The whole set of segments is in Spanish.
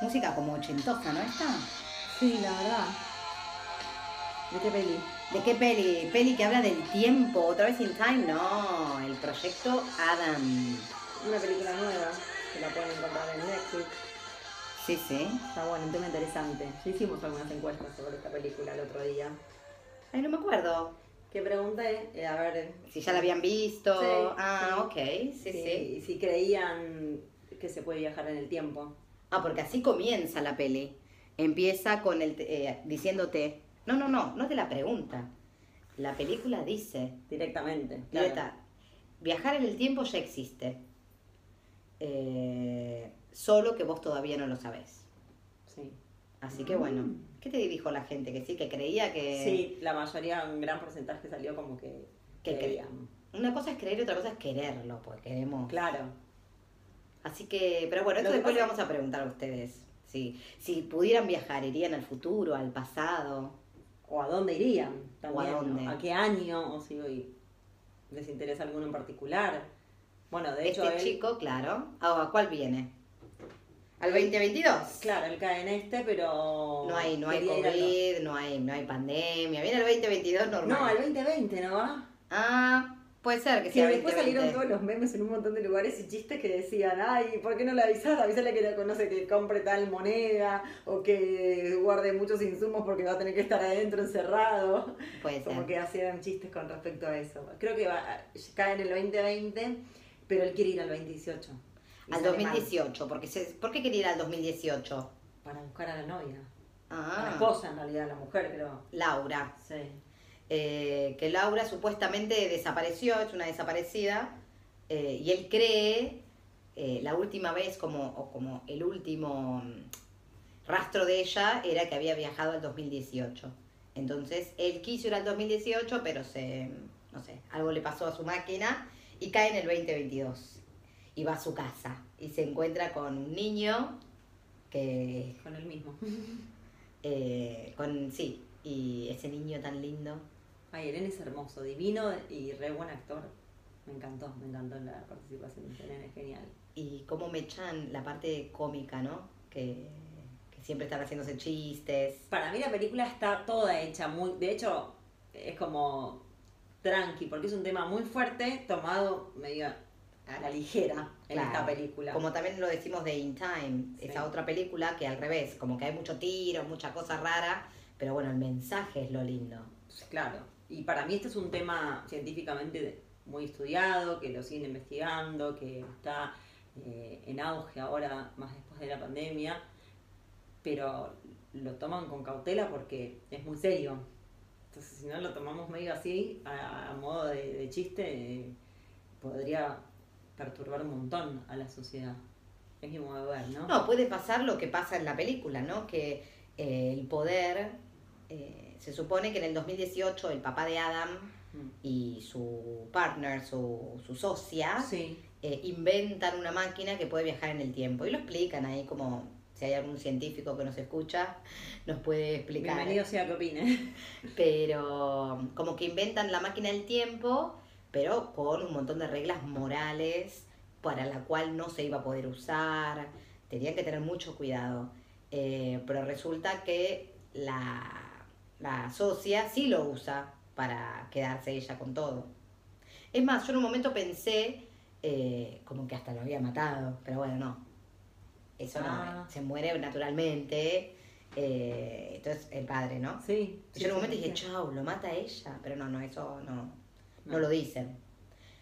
Música como ochentosa, ¿no está? Sí, la verdad. ¿De qué peli? ¿De qué peli? Peli que habla del tiempo, otra vez in time, no, el proyecto Adam. Una película nueva que la pueden encontrar en Netflix. Sí, sí. Está bueno, un tema interesante. Ya hicimos algunas encuestas sobre esta película el otro día. Ay, no me acuerdo. Que pregunté, eh, a ver... Si ya la habían visto. Sí, ah, sí. ok, sí, sí. si, si creían que se puede viajar en el tiempo. Ah, porque así comienza la peli. Empieza con el eh, diciéndote, no, no, no, no de la pregunta. La película dice, Directamente. claro. Directa, viajar en el tiempo ya existe. Eh, solo que vos todavía no lo sabés. Sí. Así que bueno, ¿qué te dijo la gente? Que sí, que creía que... Sí, la mayoría, un gran porcentaje salió como que... Que creían. Una cosa es creer y otra cosa es quererlo, porque queremos... Claro. Así que, pero bueno, esto después le vamos a preguntar a ustedes. Sí. Si pudieran viajar, ¿irían al futuro, al pasado? O a dónde irían también. ¿O a dónde? ¿A qué año? O si hoy les interesa alguno en particular. Bueno, de hecho, este él, chico, claro. Ah, ¿A cuál viene? ¿Al 2022? claro, él cae en este, pero... No hay, no hay COVID, no hay, no hay pandemia. Viene el 2022 normal. No, al 2020, ¿no va? Ah, puede ser que sea después 2020. salieron todos los memes en un montón de lugares y chistes que decían, ay, ¿por qué no le avisas? Avísale que, no sé, que compre tal moneda o que guarde muchos insumos porque va a tener que estar adentro encerrado. Puede Como ser. que hacían chistes con respecto a eso. Creo que va, cae en el 2020, pero él quiere ir al 2018. Y Al sale mal 2018, porque se, ¿por qué quería ir al 2018? Para buscar a la novia. A la Ah, esposa, en realidad, la mujer, pero... Laura. Sí. Eh, que Laura supuestamente desapareció, es una desaparecida, eh, y él cree eh, la última vez como, o como el último mm, rastro de ella era que había viajado al 2018. Entonces él quiso ir al 2018, pero se, no sé, algo le pasó a su máquina y cae en el 2022. Y va a su casa y se encuentra con un niño que, Con él mismo. eh, con, sí, y ese niño tan lindo. Ay, Eren es hermoso, divino y re buen actor. Me encantó, me encantó la participación de Eren, es genial. y cómo me echan la parte cómica, ¿no? Que, que siempre están haciéndose chistes. Para mí la película está toda hecha muy... De hecho, es como tranqui, porque es un tema muy fuerte, tomado medio a la ligera en Claro. esta película. Como también lo decimos de In Time, Sí. esa otra película que al revés, como que hay mucho tiro, mucha cosa rara, pero bueno, el mensaje es lo lindo. Claro, y para mí este es un tema científicamente muy estudiado, que lo siguen investigando, que está eh, en auge ahora, más después de la pandemia, pero lo toman con cautela porque es muy serio. Entonces, si no lo tomamos medio así, a, modo de, chiste, podría perturbar un montón a la sociedad. Es mi modo de ver, ¿no? No, puede pasar lo que pasa en la película, ¿no? Que eh, el poder, eh, se supone que en el 2018 el papá de Adam Mm. y su partner, su, su socia, Sí, eh, inventan una máquina que puede viajar en el tiempo. Y lo explican ahí como si hay algún científico que nos escucha, nos puede explicar. bienvenido sea que opine. Pero como que inventan la máquina del tiempo, pero con un montón de reglas morales para la cual no se iba a poder usar. Tenían que tener mucho cuidado. Eh, pero resulta que la, la socia sí lo usa para quedarse ella con todo. Es más, yo en un momento pensé eh, como que hasta lo había matado, pero bueno, no. Eso Ah. no, se muere naturalmente. eh, entonces el padre, ¿no? Sí. Yo en un momento sí, dije, chau, lo mata ella, pero no, no, eso no, no, No. lo dicen.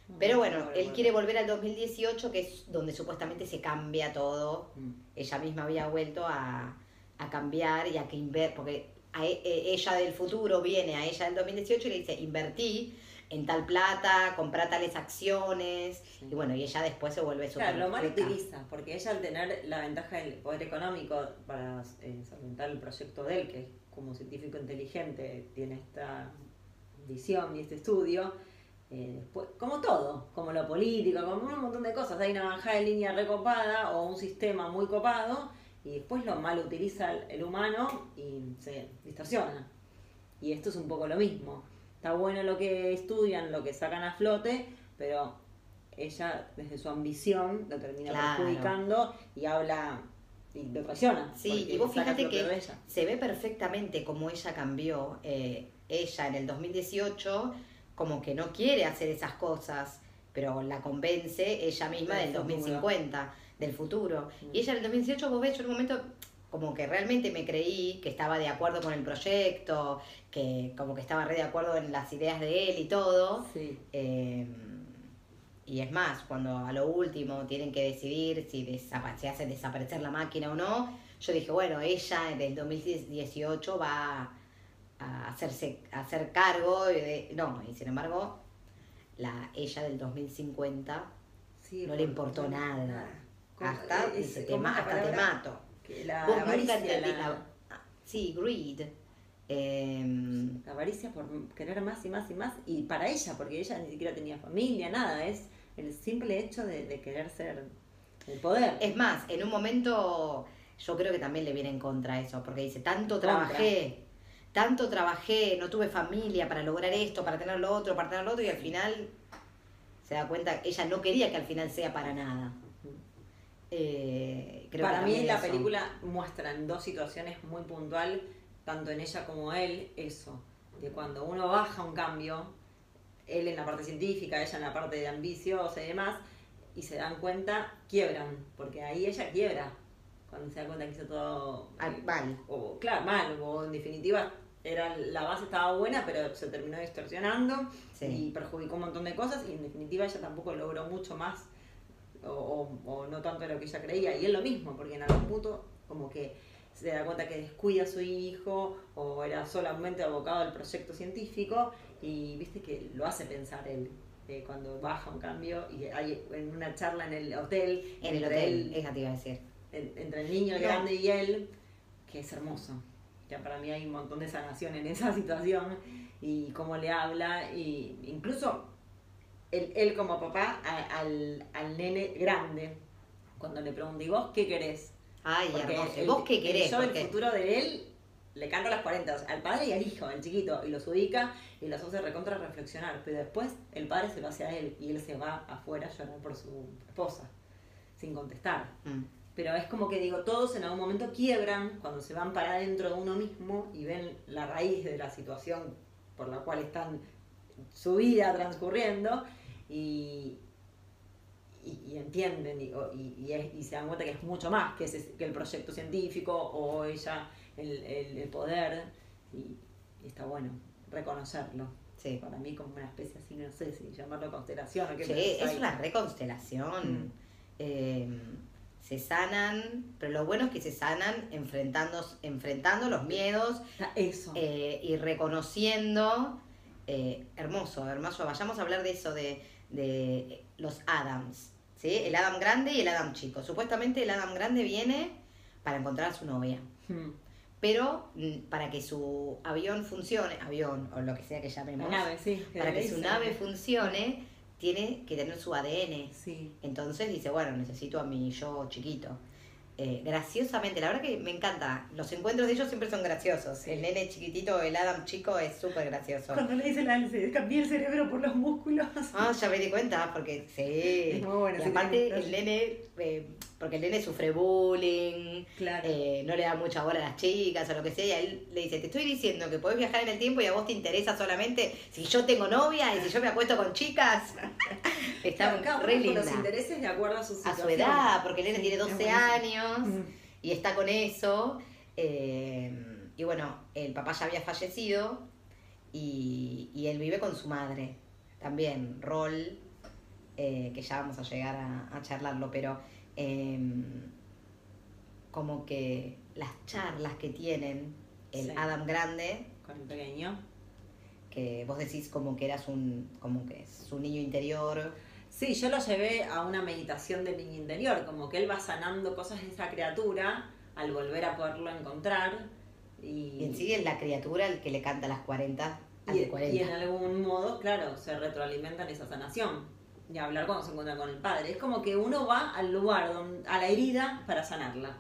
No, Pero no, bueno, no, él quiere volver al 2018, que es donde supuestamente se cambia todo. Mm. Ella misma había vuelto a, a cambiar y a que inver porque a e- e- ella del futuro viene a ella del 2018 y le dice, invertí en tal plata, comprá tales acciones, Sí. y bueno, y ella después se vuelve súper Claro, lo mal utiliza, porque ella al tener la ventaja del poder económico para eh, solventar el proyecto de él, que como científico inteligente tiene esta visión y este estudio, eh, después, como todo, como lo político, como un montón de cosas, hay una bajada de línea recopada o un sistema muy copado y después lo mal utiliza el, el humano y se distorsiona. Y esto es un poco lo mismo. Está bueno lo que estudian, lo que sacan a flote, pero ella desde su ambición lo termina Claro. perjudicando y habla y lo traiciona. Sí, y vos fíjate que se ve perfectamente cómo ella cambió. eh, ella en el 2018 como que no quiere hacer esas cosas, pero la convence ella misma Del del, futuro. 2050, del futuro. Mm. Y ella en el 2018, vos ves, yo en un momento como que realmente me creí que estaba de acuerdo con el proyecto, que como que estaba re de acuerdo en las ideas de él y todo. Sí. Eh, y es más, cuando a lo último tienen que decidir si se hace desaparecer la máquina o no, yo dije, bueno, ella del 2018 va a hacerse a hacer cargo de... No, y sin embargo, la ella del 2050 Sí, no le por- importó nada. Como- Hasta, te, ma- hasta te mato. que La, Vos la nunca avaricia, entendí la, la- ah, Sí, greed. Em, avaricia por querer más y más y más. Y para ella, porque ella ni siquiera tenía familia, nada. Es el simple hecho de, de querer ser el poder. Es más, en un momento yo creo que también le viene en contra eso, porque dice, tanto Contra. trabajé, tanto trabajé, no tuve familia para lograr esto, para tener lo otro, para tener lo otro, y al final se da cuenta, ella no quería que al final sea para nada. Eh, creo Para que mí la eso. película muestra en dos situaciones muy puntual, tanto en ella como él, eso, de cuando uno baja un cambio, él en la parte científica, ella en la parte de ambiciosa y demás, y se dan cuenta, quiebran, porque ahí ella quiebra, cuando se da cuenta que hizo todo Ah, mal. o claro, mal, o en definitiva era la base estaba buena, pero se terminó distorsionando Sí. y perjudicó un montón de cosas y en definitiva ella tampoco logró mucho más o, o- o no tanto de lo que ella creía y es lo mismo, porque en algún punto como que se da cuenta que descuida a su hijo o era solamente abocado al proyecto científico y viste que lo hace pensar él eh, cuando baja un cambio y hay en una charla en el hotel En el hotel, esa te iba a decir. en- entre el niño el No. grande y él, que es hermoso. Ya para mí hay un montón de sanación en esa situación y cómo le habla, y incluso él, él como papá a- al, al nene grande, cuando le pregunta, ¿y vos qué querés? Ay, Porque hermoso. ¿Y el- vos qué querés? yo, el futuro de él le canta a las 40, o sea, al padre y al hijo, al chiquito, y los ubica y los hace recontra reflexionar. Pero después el padre se lo hace a él y él se va afuera a llorar por su esposa, sin contestar. Mm. Pero es como que digo, todos en algún momento quiebran cuando se van para adentro de uno mismo y ven la raíz de la situación por la cual están su vida transcurriendo y, y, y entienden y, y- es- y se dan cuenta que es mucho más que, ese- que el proyecto científico o ella, el, el- el poder y, está bueno reconocerlo. Sí. Para mí como una especie así, no sé si llamarlo constelación o qué Sí, es una reconstelación. Mm. Eh, se sanan, pero lo bueno es que se sanan enfrentando, enfrentando los miedos Eso. eh, y reconociendo. eh, hermoso, hermoso. Vayamos a hablar de eso, de, de los Adams. ¿sí? El Adam grande y el Adam chico. Supuestamente el Adam grande viene para encontrar a su novia. Hmm. Pero mm, para que su avión funcione, avión o lo que sea que La llamemos, nave, sí. para que su nave funcione, tiene que tener su ADN. Sí. Entonces dice, bueno, necesito a mi yo chiquito. Eh, graciosamente, la verdad que me encanta. Los encuentros de ellos siempre son graciosos. El nene chiquitito, el Adam chico, es súper gracioso. Cuando le dicen a se cambié el cerebro por los músculos. Ah, ya me di cuenta, porque sí. Es muy bueno, y sí, aparte, el nene, eh, porque el nene sufre bullying, Claro. eh, no le da mucha bola a las chicas o lo que sea, y a él le dice, te estoy diciendo que podés viajar en el tiempo y a vos te interesa solamente si yo tengo novia y si yo me acuesto con chicas. Está uno re con linda. los intereses de acuerdo a su A situación. su edad, porque el nene Sí, tiene es 12 buenísimo. Años Mm. y está con eso. eh, y bueno, el papá ya había fallecido y, y él vive con su madre. También, rol, eh, que ya vamos a llegar a, a charlarlo, pero em, como que las charlas que tienen el Sí. Adam Grande, Con el pequeño. que vos decís como que eras un, como que es un niño interior. Sí, yo lo llevé a una meditación del niño interior, como que él va sanando cosas de esa criatura al volver a poderlo encontrar. Y, en sí es la criatura el que le canta las 40 al y, de 40. y en algún modo, claro, se retroalimenta en esa sanación. Y hablar cuando se encuentra con el padre. Es como que uno va al lugar, donde, a la herida para sanarla.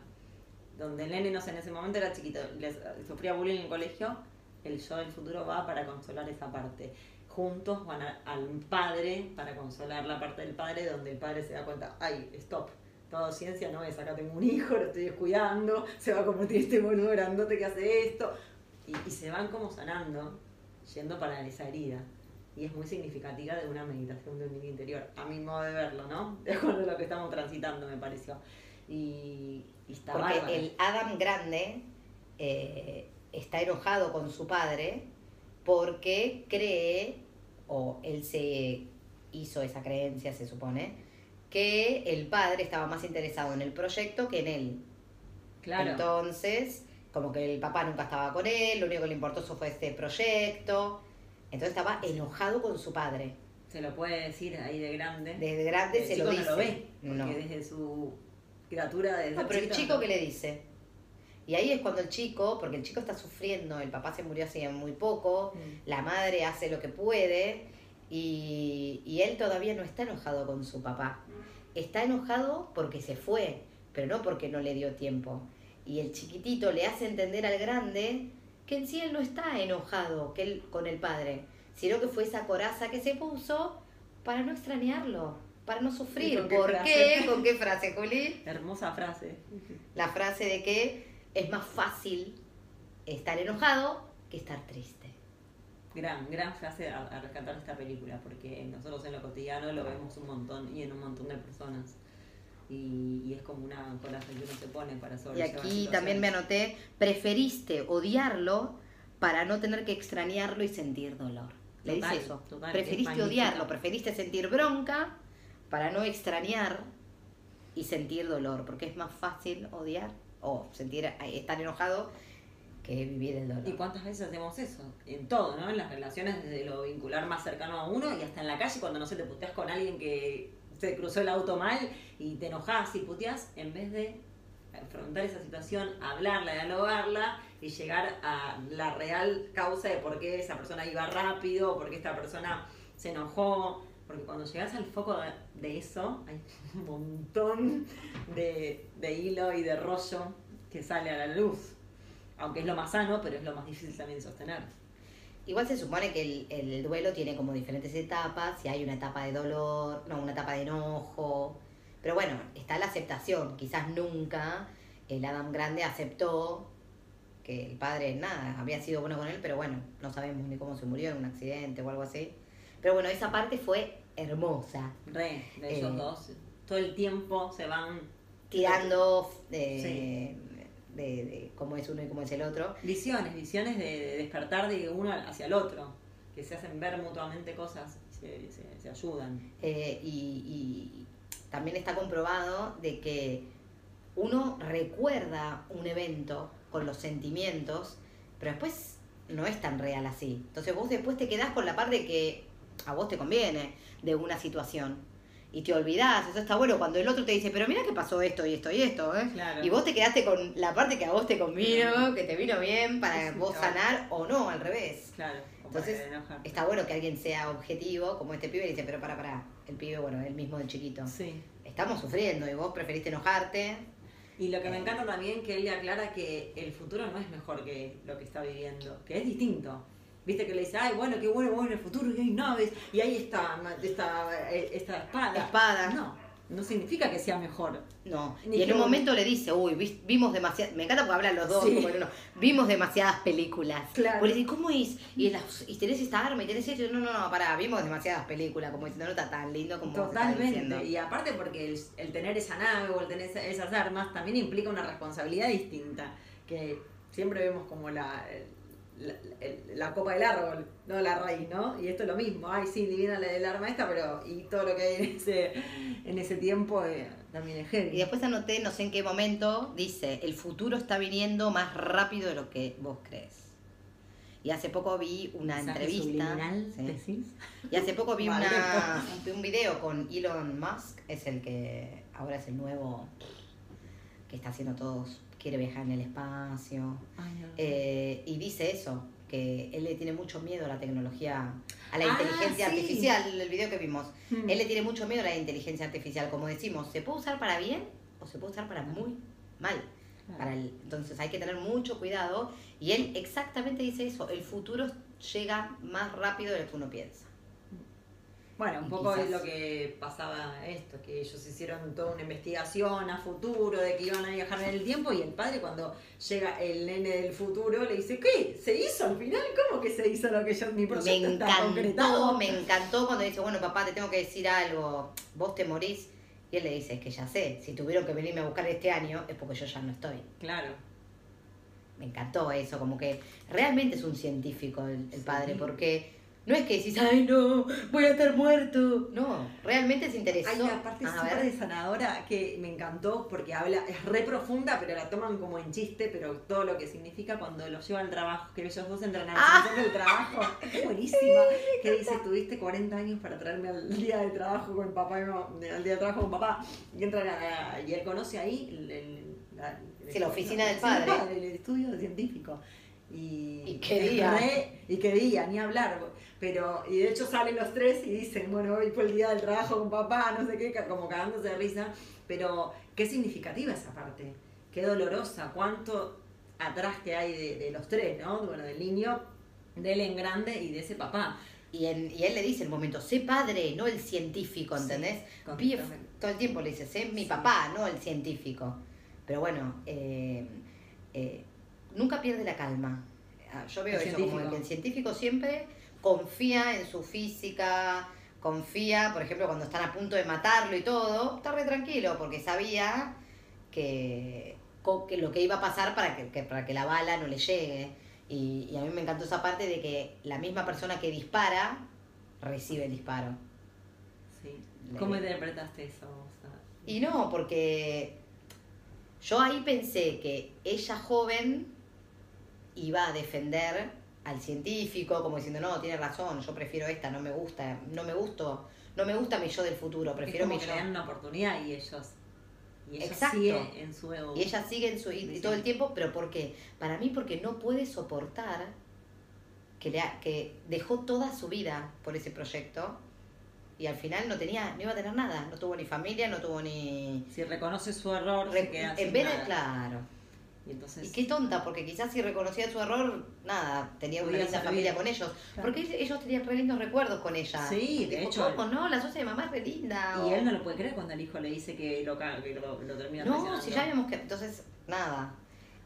Donde el nene, no sé, en ese momento era chiquito, les, sufría bullying en el colegio, el yo del futuro va para consolar esa parte. Juntos van a- al padre para consolar la parte del padre donde el padre se da cuenta, ay, stop, todo ciencia no es, acá tengo un hijo, lo estoy descuidando, se va a convertir este boludo grandote que hace esto. Y, y se van como sanando, yendo para esa herida. Y es muy significativa de una meditación de un niño interior, a mi modo de verlo, ¿no? De acuerdo a lo que estamos transitando, me pareció. Y, y está Porque bárbaro. el Adam grande eh, está enojado con su padre porque cree, o él se hizo esa creencia, se supone, que el padre estaba más interesado en el proyecto que en él. Claro. Entonces, como que el papá nunca estaba con él, lo único que le importó fue este proyecto. Entonces estaba enojado con su padre. se lo puede decir ahí de grande. Desde grande el se chico lo no dice. lo ve, porque No. desde su criatura desde No, pero el chico no. que le dice. Y ahí es cuando el chico, porque el chico está sufriendo, el papá se murió hace muy poco, Mm. la madre hace lo que puede y, y él todavía no está enojado con su papá. Está enojado porque se fue, pero no porque no le dio tiempo. Y el chiquitito le hace entender al grande que en sí él no está enojado que él, con el padre, sino que fue esa coraza que se puso para no extrañarlo, para no ¿Y sufrir. con qué ¿Por frase? qué? ¿Con qué frase, Juli? Hermosa frase. la frase de que es más fácil estar enojado que estar triste. Gran, gran frase a, a rescatar de esta película, porque nosotros en lo cotidiano lo vemos un montón y en un montón de personas. Y, y es como una coraza que uno se pone para Y sobrellevar aquí también me anoté, preferiste odiarlo para no tener que extrañarlo y sentir dolor. Le Total, dice eso. total, preferiste odiarlo, preferiste sentir bronca para no extrañar y sentir dolor, porque es más fácil odiar o sentir estar enojado que vivir el dolor. ¿Y cuántas veces hacemos eso? En todo, ¿no? En las relaciones, desde lo vincular más cercano a uno y hasta en la calle, cuando no se te puteas con alguien que se cruzó el auto mal y te enojas y puteas, en vez de afrontar esa situación, hablarla, dialogarla y llegar a la real causa de por qué esa persona iba rápido, por qué esta persona se enojó. Porque cuando llegas al foco de, eso, hay un montón de, de hilo y de rollo que sale a la luz. Aunque es lo más sano, pero es lo más difícil también sostener. Igual se supone que el, el duelo tiene como diferentes etapas, y hay una etapa de dolor, no, una etapa de enojo, pero bueno, está la aceptación, quizás nunca el Adam Grande aceptó que el padre, nada, había sido bueno con él, pero bueno, no sabemos ni cómo se murió en un accidente o algo así. Pero bueno, esa parte fue hermosa, Re, de ellos Eh. dos. Todo el tiempo se van tirando de, Sí. de, de cómo es uno y cómo es el otro. visiones, visiones de, de despertar de uno hacia el otro, que se hacen ver mutuamente cosas, se, se, se ayudan. Eh, y, y también está comprobado de que uno recuerda un evento con los sentimientos, pero después no es tan real así. Entonces vos después te quedás con la parte que a vos te conviene de una situación. Y te olvidás, eso está bueno cuando el otro te dice, pero mira que pasó esto y esto y esto, ¿eh? Claro. Y vos te quedaste con la parte que a vos te convino, que te vino bien para Sí, vos sanar o no, al revés. Claro, Entonces. Está bueno que alguien sea objetivo, como este pibe, y dice, pero para, para, el pibe, bueno, el mismo del chiquito. Sí. Estamos sufriendo y vos preferiste enojarte. Y lo que me encanta también que él le aclara que el futuro no es mejor que lo que está viviendo, que es distinto. Viste que le dice, ay, bueno, qué bueno, bueno, el futuro, y hay naves, y ahí está esta, esta espada. Espada. No, no significa que sea mejor. No. Ni y en que un vos- momento le dice, uy, vimos demasiadas, me encanta porque hablan los dos Sí. como en uno, vimos demasiadas películas. Claro. Porque dice, ¿cómo es? Y, y tenés esta arma y tenés esto, no, no, no, pará, vimos demasiadas películas, como diciendo, no está tan lindo como vos. Totalmente. Y aparte porque el, el tener esa nave o el tener esa- esas armas también implica una responsabilidad distinta. Que siempre vemos como la, la, el- la copa del árbol, no la raíz, ¿no? Y esto es lo mismo. Ay, sí, divina la del arma esta, pero y todo lo que hay en ese, en ese tiempo eh, también es heavy. Y después anoté, no sé en qué momento, dice, el futuro está viniendo más rápido de lo que vos crees. Y hace poco vi una entrevista. sí. ¿decís? Y hace poco vi Vale. una, vi un video con Elon Musk, es el que ahora es el nuevo que está haciendo todos, quiere viajar en el espacio. Ay, no. Eh, y dice eso, que él le tiene mucho miedo a la tecnología, a la Ah, inteligencia sí. artificial, el video que vimos. Hmm. Él le tiene mucho miedo a la inteligencia artificial, como decimos, se puede usar para bien o se puede usar para muy mal. Claro. Para el- entonces hay que tener mucho cuidado y él exactamente dice eso, el futuro llega más rápido de lo que uno piensa. Bueno, un poco es lo que pasaba esto, que ellos hicieron toda una investigación a futuro de que iban a viajar en el tiempo y el padre cuando llega el nene del futuro le dice, ¿qué? ¿Se hizo al final? ¿Cómo que se hizo lo que yo, mi Me proyecto está encantó, concretado? me encantó cuando dice, bueno, papá, te tengo que decir algo, vos te morís. Y él le dice, es que ya sé, si tuvieron que venirme a buscar este año es porque yo ya no estoy. Claro, Me encantó eso, como que realmente es un científico el, el Sí. padre, porque no es que decís, ay no, voy a estar muerto. No, realmente se interesó. Hay una parte súper desanadora que me encantó porque habla, es re profunda, pero la toman como en chiste, pero todo lo que significa cuando los llevan al trabajo, que ellos dos entran al Ah. del trabajo, es buenísima, que dice, tuviste 40 años para traerme al día de trabajo con papá, y mamá- al día de trabajo con papá, y entran a, y él conoce ahí el, el- la, Sí, la oficina del padre. el estudio científico. Y, Y día. re- y qué día, ni hablar. Pero, y de hecho salen los tres y dicen, bueno, hoy fue el día del trabajo con papá, no sé qué, como cagándose de risa. Pero qué significativa esa parte, qué dolorosa, cuánto atrás que hay de, de los tres, ¿no? Bueno, del niño, de él en grande y de ese papá. Y, en- y él le dice el momento, sé padre, no el científico, ¿entendés? todo el tiempo le dice, sé mi Sí. papá, no el científico. Pero bueno, eh, eh, nunca pierde la calma. Ah, Yo veo El eso como científico. que el científico siempre confía en su física, confía, por ejemplo, cuando están a punto de matarlo y todo, está re tranquilo porque sabía que, que lo que iba a pasar para que, que- para que la bala no le llegue. Y, y a mí me encantó esa parte de que la misma persona que dispara recibe el disparo. Sí. Le- ¿Cómo interpretaste eso? O sea, Y no, porque yo ahí pensé que ella joven iba a defender al científico, como diciendo, no, tiene razón, yo prefiero esta, no me gusta, no me gustó, no me gusta mi yo del futuro, es prefiero como mi que yo. le dan una oportunidad y ellos, y ella Exacto. sigue en su Y ella sigue en su, y, y todo el tiempo, pero ¿por qué? Para mí porque no puede soportar que, le ha- que dejó toda su vida por ese proyecto y al final no tenía, no iba a tener nada, no tuvo ni familia, no tuvo ni... Si reconoce su error, re- se queda en sin vez de, nada. claro, Y entonces, Y qué tonta, porque quizás si reconocía su error, nada, tenía una linda familia bien. con ellos. Claro. Porque ellos tenían re lindos recuerdos con ella. Sí, de Tipo, hecho- ¿Cómo no? La socia de mamá es re linda. y o- él no lo puede creer cuando el hijo le dice que lo, que lo, lo termina No, si ya vimos que. Entonces, nada.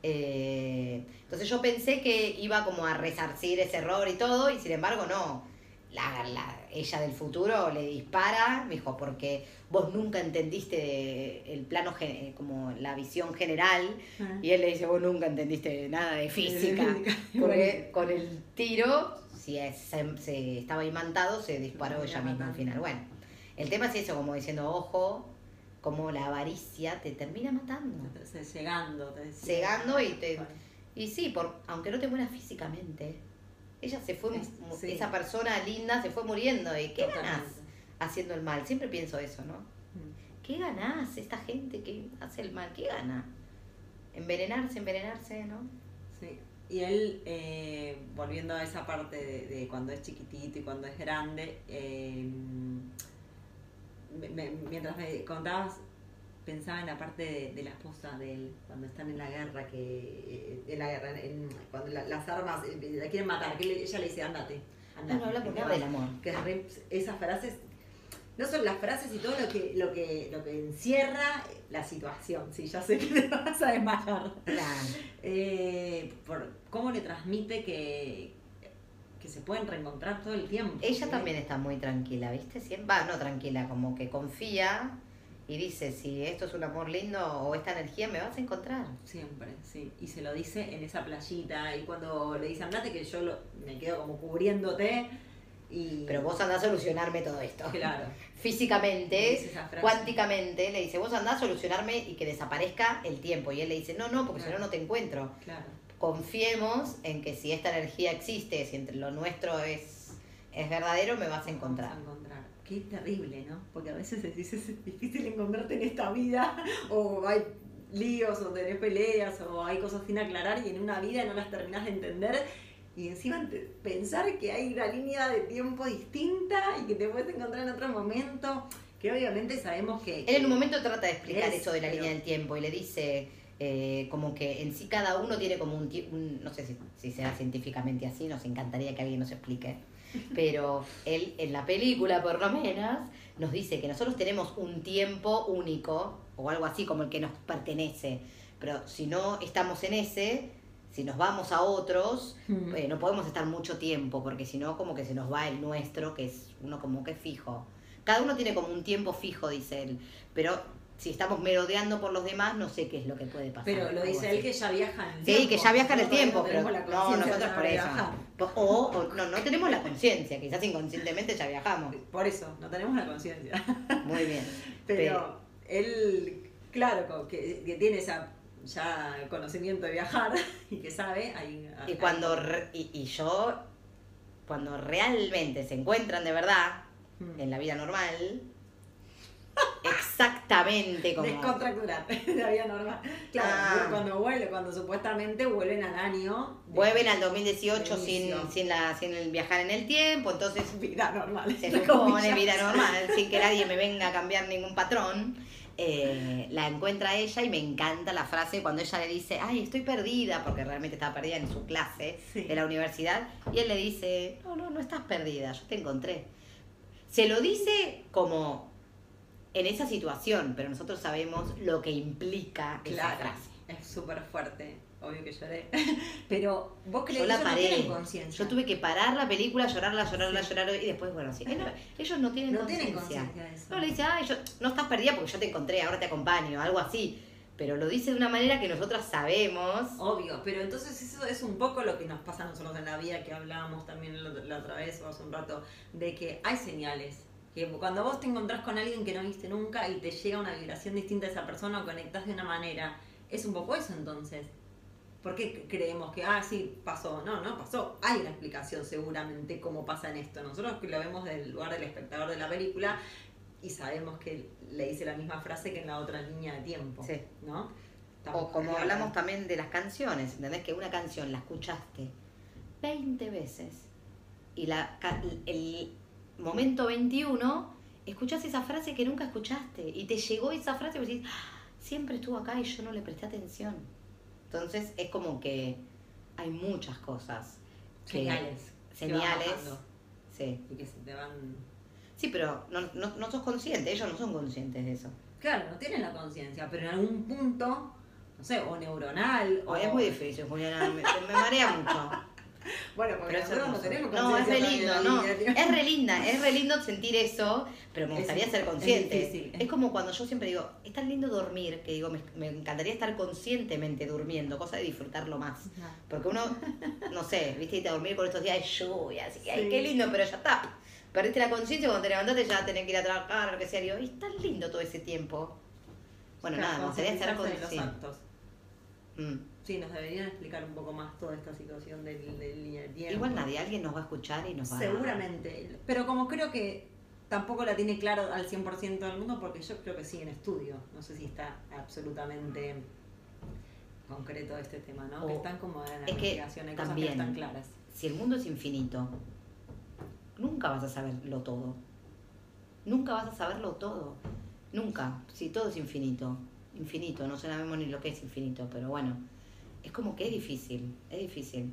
Eh, entonces yo pensé que iba como a resarcir ese error y todo, y sin embargo, no. La, la- ella del futuro le dispara, me dijo, porque vos nunca entendiste el plano, gen- como la visión general, Ah. y él le dice, vos nunca entendiste nada de física. Porque con el tiro, si es- se, se estaba imantado, se disparó ella misma al final. Bueno, el tema es eso, como diciendo, ojo, como la avaricia te termina matando. Entonces, cegando, te decía. Cegando y te- Bueno, Y sí, por, aunque no te mueras físicamente, ella se fue, sí. esa persona linda se fue muriendo. ¿Y qué totalmente. ganas haciendo el mal? Siempre pienso eso, ¿no? Mm. ¿Qué ganás esta gente que hace el mal? ¿Qué gana? Envenenarse, envenenarse, ¿no? Sí. Y él, eh, volviendo a esa parte de, de cuando es chiquitito y cuando es grande, eh, me- me- mientras me contabas, pensaba en la parte de, de la esposa de él, cuando están en la guerra, que eh, en la guerra, en- cuando la- las armas eh, la quieren matar, que le- ella le dice, andate. andate habla porque te habla del vas". amor. que re- esas frases no son las frases y todo lo que lo que lo que encierra la situación sí ya sé que te vas a desmayar Claro. eh, por cómo le transmite que que se pueden reencontrar todo el tiempo Ella ¿sí? también está muy tranquila, ¿viste? Siempre, va, no tranquila, como que confía y dice, si esto es un amor lindo o esta energía, me vas a encontrar. siempre sí y se lo dice en esa playita y cuando le dice andate que yo lo- me quedo como cubriéndote y Pero vos andás a solucionarme todo esto. claro Físicamente, cuánticamente, le dice, vos andás a solucionarme y que desaparezca el tiempo. Y él le dice, no, no, porque si no, no te encuentro. claro Confiemos en que si esta energía existe, si entre lo nuestro es, es verdadero, me vas a encontrar. Qué terrible, ¿no? Porque a veces decís, es difícil encontrarte en esta vida, o hay líos, o tenés peleas, o hay cosas sin aclarar y en una vida no las terminás de entender. Y encima pensar que hay una línea de tiempo distinta y que te puedes encontrar en otro momento, que obviamente sabemos que... Él en un momento trata de explicar Es, eso de la pero- línea del tiempo y le dice eh, como que en sí cada uno tiene como un, un- no sé si, si sea científicamente así, nos encantaría que alguien nos explique, Pero él, en la película, por lo menos, nos dice que nosotros tenemos un tiempo único, o algo así como el que nos pertenece. Pero si no estamos en ese, si nos vamos a otros, Mm. eh, no podemos estar mucho tiempo, porque si no, como que se nos va el nuestro, que es uno como que fijo. Cada uno tiene como un tiempo fijo, dice él. Pero si estamos merodeando por los demás, no sé qué es lo que puede pasar. Pero lo dice él que ya viaja en el Sí, tiempo. que ya viaja en el tiempo, no pero no, nosotros por eso. O, o no, no tenemos la conciencia, quizás inconscientemente ya viajamos. Por eso, no tenemos la conciencia. Muy bien. Pero él, claro, que, que tiene esa ya conocimiento de viajar y que sabe, hay, Y hay- cuando re- y, y yo, cuando realmente se encuentran de verdad Mm. en la vida normal, exactamente como Descontracturar, la vida normal. Claro, Ah. cuando vuelve, cuando supuestamente vuelven al año. vuelven al 2018 de sin, sin, la, sin el viajar en el tiempo, entonces Vida normal. se supone vida normal, sin que nadie me venga a cambiar ningún patrón. eh, la encuentra ella y me encanta la frase cuando ella le dice, ay, estoy perdida, porque realmente estaba perdida en su clase Sí. de la universidad, y él le dice, no, no, no estás perdida, yo te encontré. Se lo dice como en esa situación, pero nosotros sabemos lo que implica esa Claro, frase. es súper fuerte. Obvio que lloré. Pero vos crees que la ellos no paré. tienen conciencia. Yo tuve que parar la película, llorarla, llorarla, llorarla, y después, bueno, sí. No, ellos no tienen No conciencia. conciencia de eso. No, le dice, ay, yo, no estás perdida porque yo te encontré, ahora te acompaño, algo así. Pero lo dice de una manera que nosotras sabemos. Obvio, pero entonces eso es un poco lo que nos pasa a nosotros en la vida, que hablábamos también la, la otra vez o hace un rato, de que hay señales. Que cuando vos te encontrás con alguien que no viste nunca y te llega una vibración distinta a esa persona o conectás de una manera, es un poco eso entonces. ¿Por qué creemos que, ah, sí, pasó? No, no pasó. Hay una explicación seguramente cómo pasa en esto. Nosotros que lo vemos del lugar del espectador de la película y sabemos que le dice la misma frase que en la otra línea de tiempo. Sí. ¿No? O como hablamos también de las canciones, ¿entendés? Que una canción la escuchaste 20 veces y la, el momento 21 escuchás esa frase que nunca escuchaste y te llegó esa frase y vos decís, "Ah, siempre estuvo acá y yo no le presté atención. Entonces es como que hay muchas cosas. que- Señales. Señales. Sí. Y que se te van. Sí, pero no, no, no sos consciente, ellos no son conscientes de eso. Claro, no tienen la conciencia, pero en algún punto, no sé, o neuronal, o. O es muy difícil, Juliana, me, me marea mucho. Bueno, porque Pero nosotros no tenemos No, es re lindo, no. Es re linda, es re lindo sentir eso, pero me Es- gustaría ser consciente. Es como cuando yo siempre digo, es tan lindo dormir, que digo, me, me encantaría estar conscientemente durmiendo, cosa de disfrutarlo más. Porque uno, no sé, viste, irte a dormir con estos días de lluvia, así que, ay, qué lindo, pero ya está. Perdiste la conciencia cuando te levantaste ya tenés que ir a trabajar, lo que sea. Digo, y es tan lindo todo ese tiempo. Bueno, Claro, nada, me gustaría estar consciente. Sí, nos deberían explicar un poco más toda esta situación del, del línea de tiempo. Igual nadie, alguien nos va a escuchar y nos va a... Seguramente. Pero como creo que tampoco la tiene claro al 100% del mundo, porque yo creo que sí en estudio. No sé si está absolutamente concreto este tema, ¿no? que están como en la es que investigación, hay cosas que no están claras. si el mundo es infinito, nunca vas a saberlo todo. Nunca vas a saberlo todo. Nunca. Si todo es infinito. Infinito. No sabemos ni lo que es infinito, pero bueno. Es como que es difícil. Es difícil.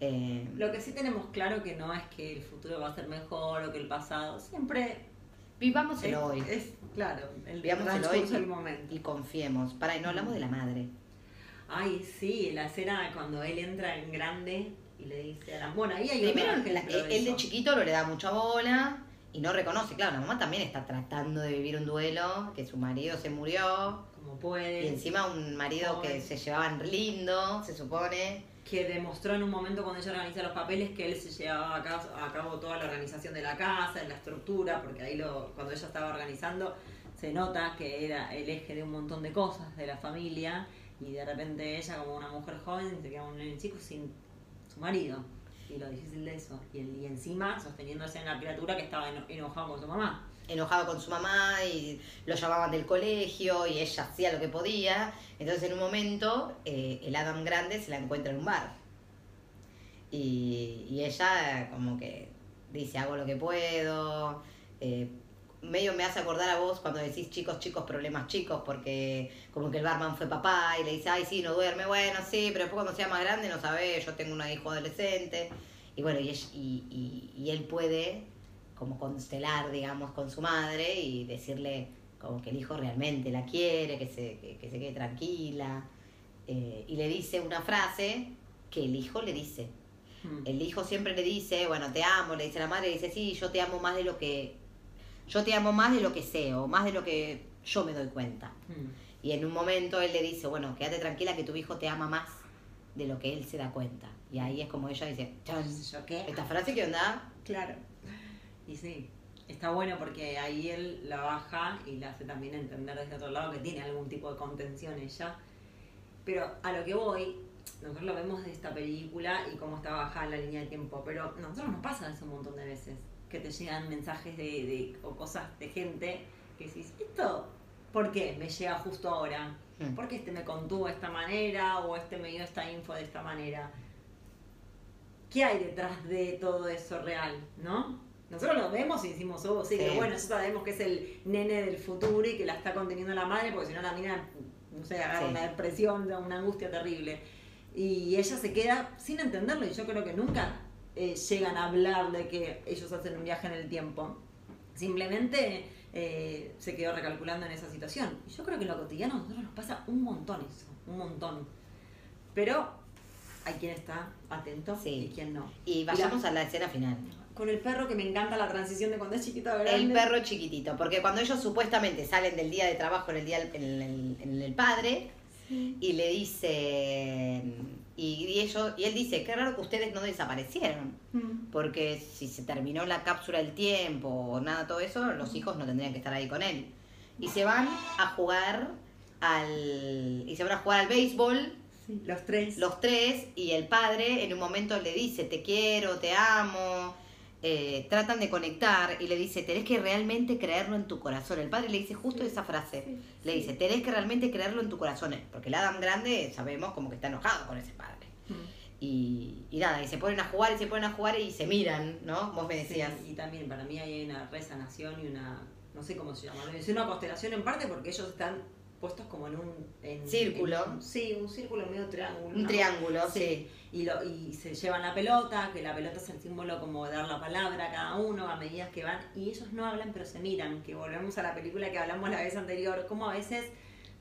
Eh, Lo que sí tenemos claro que no es que el futuro va a ser mejor o que el pasado. Siempre vivamos el es, hoy es, claro, el Vivamos el hoy. del momento. y confiemos. Para, y no hablamos de la madre. Ay, sí, la escena cuando él entra en grande y le dice a la... Bueno, ahí hay Primero, la- ejemplo él de chiquito no le da mucha bola y no reconoce. Claro, la mamá también está tratando de vivir un duelo, que su marido se murió. Como puede. Y encima un marido que se llevaban lindo, se supone. que demostró en un momento cuando ella organiza los papeles que él se llevaba a cabo, a cabo toda la organización de la casa, la estructura, porque ahí lo, cuando ella estaba organizando se nota que era el eje de un montón de cosas de la familia y de repente ella como una mujer joven se queda un nene chico sin su marido y lo difícil de eso y, el- y encima sosteniéndose en la criatura que estaba eno- enojado con su mamá enojado con su mamá y lo llamaban del colegio y ella hacía lo que podía. Entonces en un momento eh, el Adam grande se la encuentra en un bar. Y, y ella como que dice, hago lo que puedo. eh, medio me hace acordar a vos cuando decís chicos, chicos, problemas chicos, porque como que el barman fue papá y le dice, ay, sí, no duerme, bueno, sí, pero después cuando sea más grande no sabe, yo tengo una hijo adolescente. Y bueno, y él puede como constelar, digamos, con su madre y decirle como que el hijo realmente la quiere, que se, que, que se quede tranquila. Eh, y le dice una frase que el hijo le dice. Mm. El hijo siempre le dice, bueno, te amo, le dice la madre, le dice, sí, yo te amo más de lo que, yo te amo más de lo que sé, o más de lo que yo me doy cuenta. Mm. Y en un momento él le dice, bueno, quédate tranquila que tu hijo te ama más de lo que él se da cuenta. Y ahí es como ella dice, "Chan, ¿Yo qué? esta frase que onda, Claro. Y sí, está bueno porque ahí él la baja y la hace también entender desde otro lado que tiene algún tipo de contención ella. Pero a lo que voy, nosotros lo vemos de esta película y cómo está bajada la línea de tiempo, pero a nosotros nos pasa eso un montón de veces, que te llegan mensajes de, de- o cosas de gente que decís, ¿esto por qué me llega justo ahora? Mm. ¿Por qué este me contuvo de esta manera o este me dio esta info de esta manera? ¿Qué hay detrás de todo eso real, no? Nosotros lo vemos y decimos, oh, sí, Sí. que bueno, ya sabemos que es el nene del futuro y que la está conteniendo la madre, porque si no la mina, no sé, agarra Sí. una depresión, una angustia terrible. Y ella se queda sin entenderlo y yo creo que nunca eh, llegan a hablar de que ellos hacen un viaje en el tiempo. Simplemente eh, se quedó recalculando en esa situación. Y yo creo que en lo cotidiano a nosotros nos pasa un montón eso, un montón. Pero hay quien está atento Sí. y quien no. y vayamos a la escena final. Con el perro que me encanta la transición de cuando es chiquito a grande. El perro chiquitito, porque cuando ellos supuestamente salen del día de trabajo en el día en el, en el padre y le dice y, y ellos y él dice qué raro que ustedes no desaparecieron Mm. porque si se terminó la cápsula del tiempo o nada todo eso los hijos no tendrían que estar ahí con él y se van a jugar al y se van a jugar al béisbol Sí, los tres. los tres y el padre en un momento le dice te quiero, te amo, eh, tratan de conectar y le dice tenés que realmente creerlo en tu corazón. El padre le dice justo esa frase, Sí, le sí. dice tenés que realmente creerlo en tu corazón, porque el Adam grande sabemos como que está enojado con ese padre. Mm. Y, y nada, y se ponen a jugar y se ponen a jugar y se miran, ¿no? Vos me decías. Sí, y también para mí ahí hay una resanación y una, no sé cómo se llama, es una constelación en parte porque ellos están puestos como en un... en- Círculo. en- sí, un círculo medio triángulo. Un ¿no? triángulo, sí. Sí. Y, lo, y se llevan la pelota, que la pelota es el símbolo como de dar la palabra a cada uno a medida que van, y ellos no hablan pero se miran, que volvemos a la película que hablamos la vez anterior, como a veces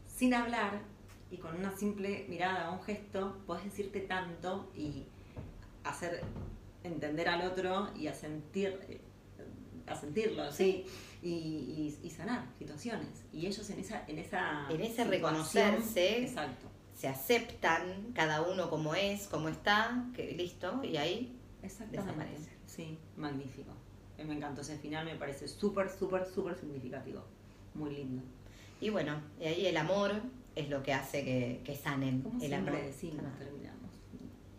sin hablar y con una simple mirada o un gesto puedes decirte tanto y hacer entender al otro y a sentir eh, a sentirlo sí y, y- y sanar situaciones y ellos en esa en esa En ese reconocerse. exacto Se aceptan cada uno como es, como está, que listo, y ahí Desaparece. sí magnífico Eh, me encantó ese final me parece súper súper súper significativo muy lindo Y bueno, y ahí el amor es lo que hace que, que sanen. como el siempre amor. decimos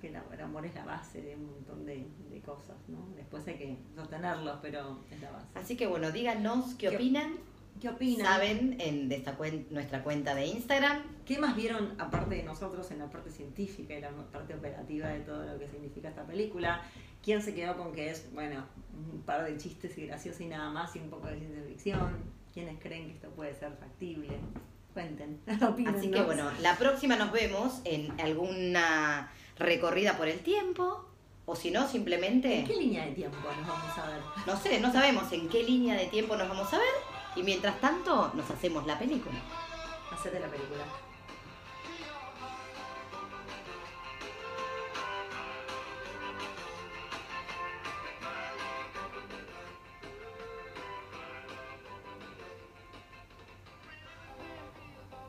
que el el amor es la base de un montón de, de cosas no después hay que sostenerlos pero es la base Así que bueno, díganos qué ¿Qué- opinan. ¿Qué opinan? Saben en de esta cuen- nuestra cuenta de Instagram. ¿Qué más vieron aparte de nosotros en la parte científica y la parte operativa de todo lo que significa esta película? ¿Quién se quedó con que es, bueno, un par de chistes y graciosos y nada más y un poco de ciencia ficción? ¿Quiénes creen que esto puede ser factible? Cuenten, opinen. Así que bueno, la próxima nos vemos en alguna recorrida por el tiempo. O si no, simplemente, ¿En qué línea de tiempo nos vamos a ver? no sé, no sabemos en qué línea de tiempo nos vamos a ver. Y mientras tanto, nos hacemos la película. Hacete la película.